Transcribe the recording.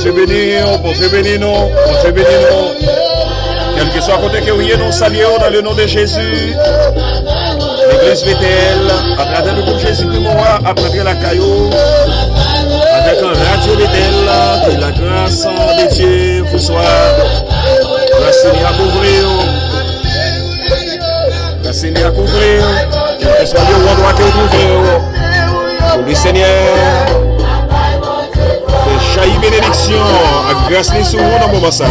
Dieu bénisse, bon Dieu bénisse nous, bon Dieu bénisse nous. Quel que soit côté que vous nous saluons dans le nom de Jésus. L'église Bethel, à travers le groupe Jésus qui mourra, à la caillou, avec un radio Bethel, que la grâce de Dieu vous soit. La Seigneur à couvrir. La Seigneur à couvrir. Quel que soit le vous couvrir. Agresyon, agres ni suho na mamasa